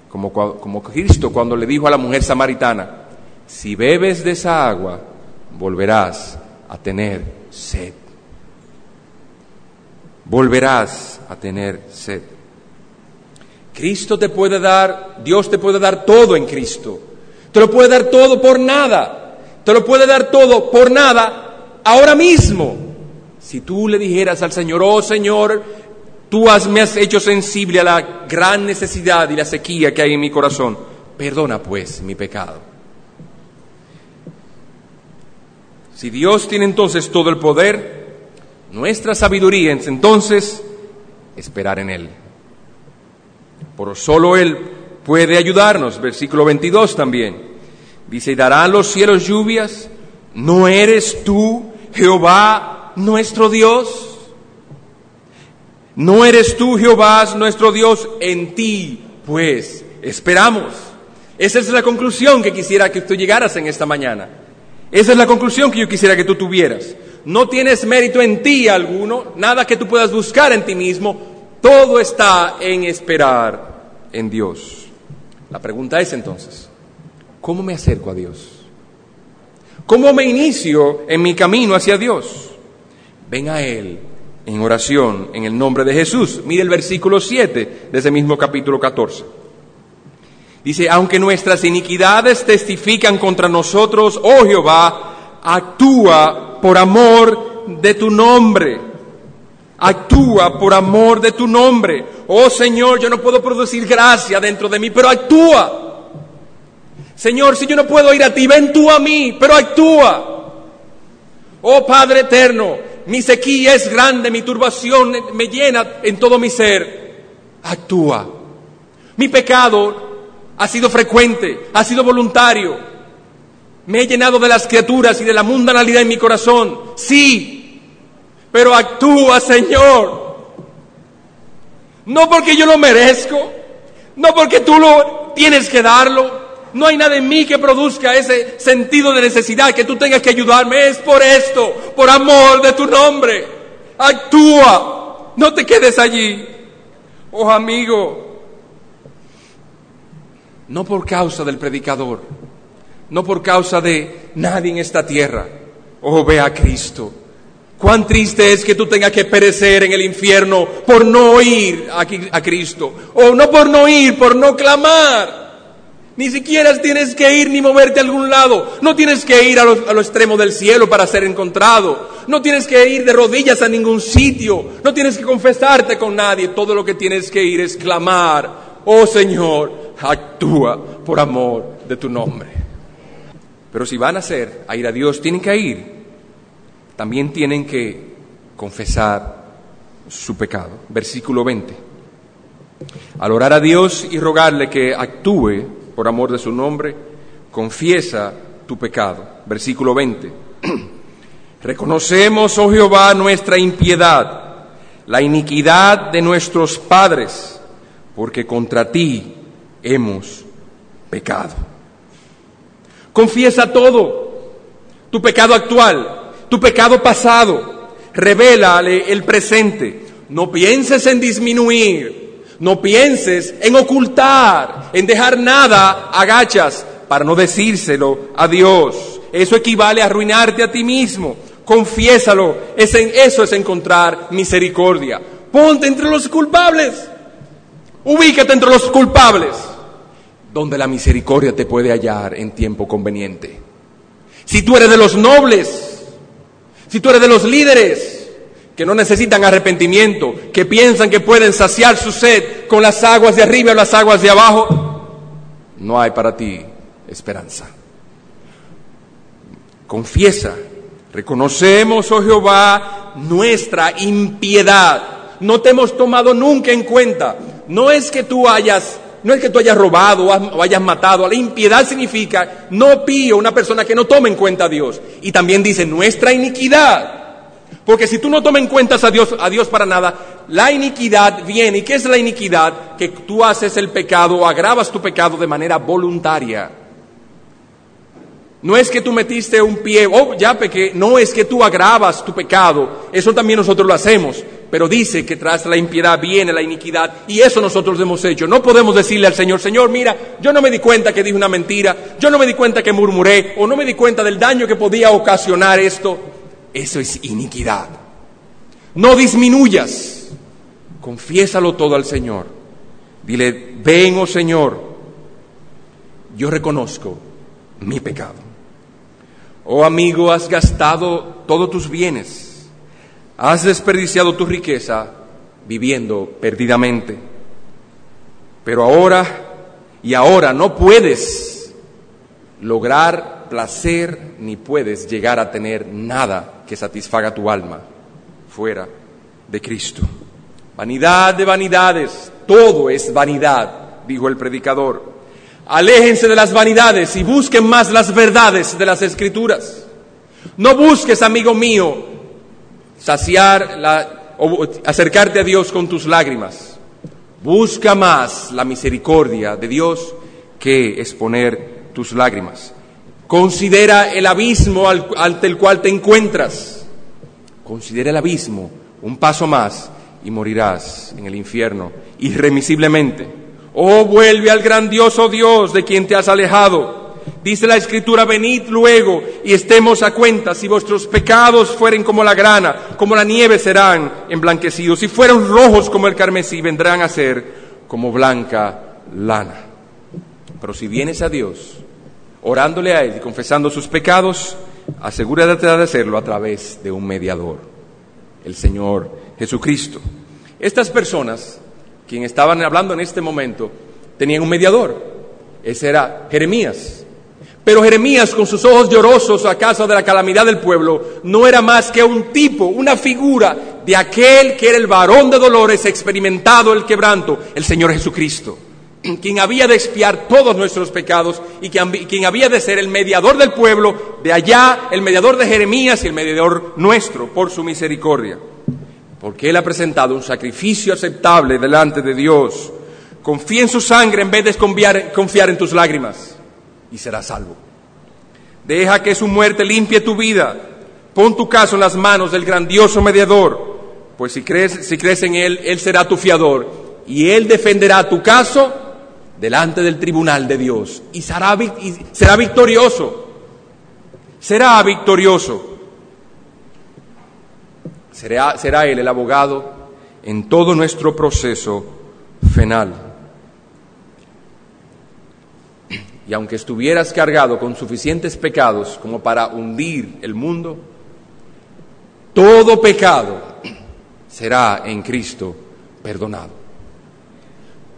como, como Cristo cuando le dijo a la mujer samaritana, si bebes de esa agua, volverás a tener sed. Volverás a tener sed. Cristo te puede dar, Dios te puede dar todo en Cristo. Te lo puede dar todo por nada. Te lo puede dar todo por nada ahora mismo. Si tú le dijeras al Señor, oh Señor, tú has, me has hecho sensible a la gran necesidad y la sequía que hay en mi corazón, perdona pues mi pecado. Si Dios tiene entonces todo el poder, nuestra sabiduría es entonces esperar en Él. Por solo Él puede ayudarnos. Versículo 22 también. Dice, ¿darán los cielos lluvias? ¿No eres tú, Jehová, nuestro Dios? ¿No eres tú, Jehová, nuestro Dios? En ti, pues, esperamos. Esa es la conclusión que quisiera que tú llegaras en esta mañana. Esa es la conclusión que yo quisiera que tú tuvieras. No tienes mérito en ti alguno, nada que tú puedas buscar en ti mismo, todo está en esperar en Dios. La pregunta es entonces, ¿cómo me acerco a Dios? ¿Cómo me inicio en mi camino hacia Dios? Ven a Él en oración en el nombre de Jesús. Mire el versículo 7 de ese mismo capítulo 14. Dice, aunque nuestras iniquidades testifican contra nosotros, oh Jehová, actúa por amor de tu nombre. Actúa por amor de tu nombre. Oh Señor, yo no puedo producir gracia dentro de mí, pero actúa. Señor, si yo no puedo ir a ti, ven tú a mí, pero actúa. Oh Padre eterno, mi sequía es grande, mi turbación me llena en todo mi ser. Actúa. Mi pecado ha sido frecuente, ha sido voluntario. Me he llenado de las criaturas y de la mundanalidad en mi corazón. Sí, pero actúa, Señor. No porque yo lo merezco, no porque tú lo tienes que darlo, no hay nada en mí que produzca ese sentido de necesidad, que tú tengas que ayudarme. Es por esto, por amor de tu nombre. Actúa, no te quedes allí. Oh amigo, no por causa del predicador, no por causa de nadie en esta tierra. Oh, ve a Cristo. Cuán triste es que tú tengas que perecer en el infierno por no ir a, Cristo. O no por no ir, por no clamar. Ni siquiera tienes que ir ni moverte a algún lado. No tienes que ir a lo, extremo del cielo para ser encontrado. No tienes que ir de rodillas a ningún sitio. No tienes que confesarte con nadie. Todo lo que tienes que ir es clamar. Oh Señor, actúa por amor de tu nombre. Pero si van a ser a ir a Dios, tienen que ir. También tienen que confesar su pecado. Versículo 20. Al orar a Dios y rogarle que actúe por amor de su nombre, confiesa tu pecado. Versículo 20. *clears throat* Reconocemos, oh Jehová, nuestra impiedad, la iniquidad de nuestros padres, porque contra ti hemos pecado. Confiesa todo, tu pecado actual, tu pecado pasado, revélale el presente. No pienses en disminuir, no pienses en ocultar, en dejar nada agachas para no decírselo a Dios. Eso equivale a arruinarte a ti mismo. Confiésalo. eso es encontrar misericordia. Ponte entre los culpables. Ubícate entre los culpables. Donde la misericordia te puede hallar en tiempo conveniente. Si tú eres de los nobles, si tú eres de los líderes, que no necesitan arrepentimiento, que piensan que pueden saciar su sed con las aguas de arriba o las aguas de abajo, no hay para ti esperanza. confiesa, reconocemos, oh Jehová, nuestra impiedad. No te hemos tomado nunca en cuenta. No es que tú hayas, no es que tú hayas robado o hayas matado. La impiedad significa no pío, una persona que no toma en cuenta a Dios. Y también dice nuestra iniquidad. Porque si tú no tomas en cuenta a Dios, a Dios para nada, la iniquidad viene. ¿Y qué es la iniquidad? Que tú haces el pecado o agravas tu pecado de manera voluntaria. No es que tú metiste un pie, oh, ya pequé, no es que tú agravas tu pecado, eso también nosotros lo hacemos, pero dice que tras la impiedad viene la iniquidad y eso nosotros hemos hecho. No podemos decirle al Señor, Señor, mira, yo no me di cuenta que dije una mentira, yo no me di cuenta que murmuré o no me di cuenta del daño que podía ocasionar esto. Eso es iniquidad. No disminuyas, confiésalo todo al Señor. Dile, ven, oh Señor, yo reconozco mi pecado. Oh amigo, has gastado todos tus bienes, has desperdiciado tu riqueza viviendo perdidamente. Pero ahora y ahora no puedes lograr placer ni puedes llegar a tener nada que satisfaga tu alma fuera de Cristo. Vanidad de vanidades, todo es vanidad, dijo el predicador. Aléjense de las vanidades y busquen más las verdades de las escrituras. No busques, amigo mío, saciar la, o acercarte a Dios con tus lágrimas. Busca más la misericordia de Dios que exponer tus lágrimas. Considera el abismo ante el cual te encuentras. Considera el abismo un paso más y morirás en el infierno irremisiblemente. Oh, vuelve al grandioso Dios de quien te has alejado. Dice la Escritura, venid luego y estemos a cuenta. Si vuestros pecados fueren como la grana, como la nieve serán emblanquecidos. Si fueran rojos como el carmesí, vendrán a ser como blanca lana. Pero si vienes a Dios, orándole a Él y confesando sus pecados, asegúrate de hacerlo a través de un mediador, el Señor Jesucristo. Estas personas quien estaban hablando en este momento, tenían un mediador. Ese era Jeremías. Pero Jeremías, con sus ojos llorosos a causa de la calamidad del pueblo, no era más que un tipo, una figura de aquel que era el varón de dolores, experimentado el quebranto, el Señor Jesucristo, quien había de expiar todos nuestros pecados y quien había de ser el mediador del pueblo, de allá el mediador de Jeremías y el mediador nuestro, por su misericordia porque Él ha presentado un sacrificio aceptable delante de Dios. Confía en su sangre en vez de confiar, en tus lágrimas y serás salvo. Deja que su muerte limpie tu vida. Pon tu caso en las manos del grandioso mediador, pues si crees, si crees en Él, Él será tu fiador y Él defenderá tu caso delante del tribunal de Dios y será, será victorioso. Será victorioso será, Él el abogado en todo nuestro proceso penal. Y aunque estuvieras cargado con suficientes pecados como para hundir el mundo, todo pecado será en Cristo perdonado.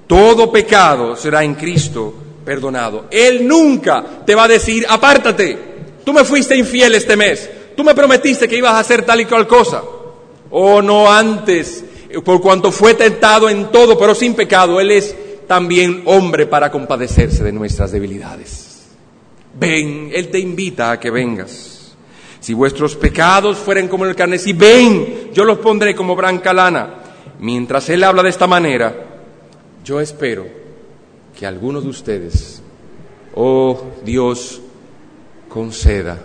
Todo pecado será en Cristo perdonado. Él nunca te va a decir, apártate, tú me fuiste infiel este mes, tú me prometiste que ibas a hacer tal y cual cosa. Oh, no antes, por cuanto fue tentado en todo, pero sin pecado, Él es también hombre para compadecerse de nuestras debilidades. Ven, Él te invita a que vengas. Si vuestros pecados fueren como el carnesí, ven, yo los pondré como branca lana. Mientras Él habla de esta manera, yo espero que algunos de ustedes, oh Dios, conceda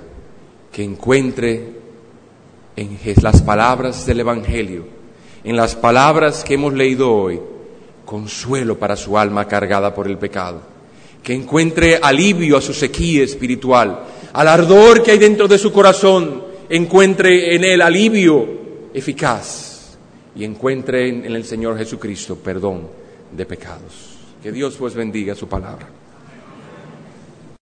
que encuentre en las palabras del Evangelio, en las palabras que hemos leído hoy, consuelo para su alma cargada por el pecado, que encuentre alivio a su sequía espiritual, al ardor que hay dentro de su corazón, encuentre en él alivio eficaz y encuentre en el Señor Jesucristo perdón de pecados. Que Dios pues bendiga su palabra.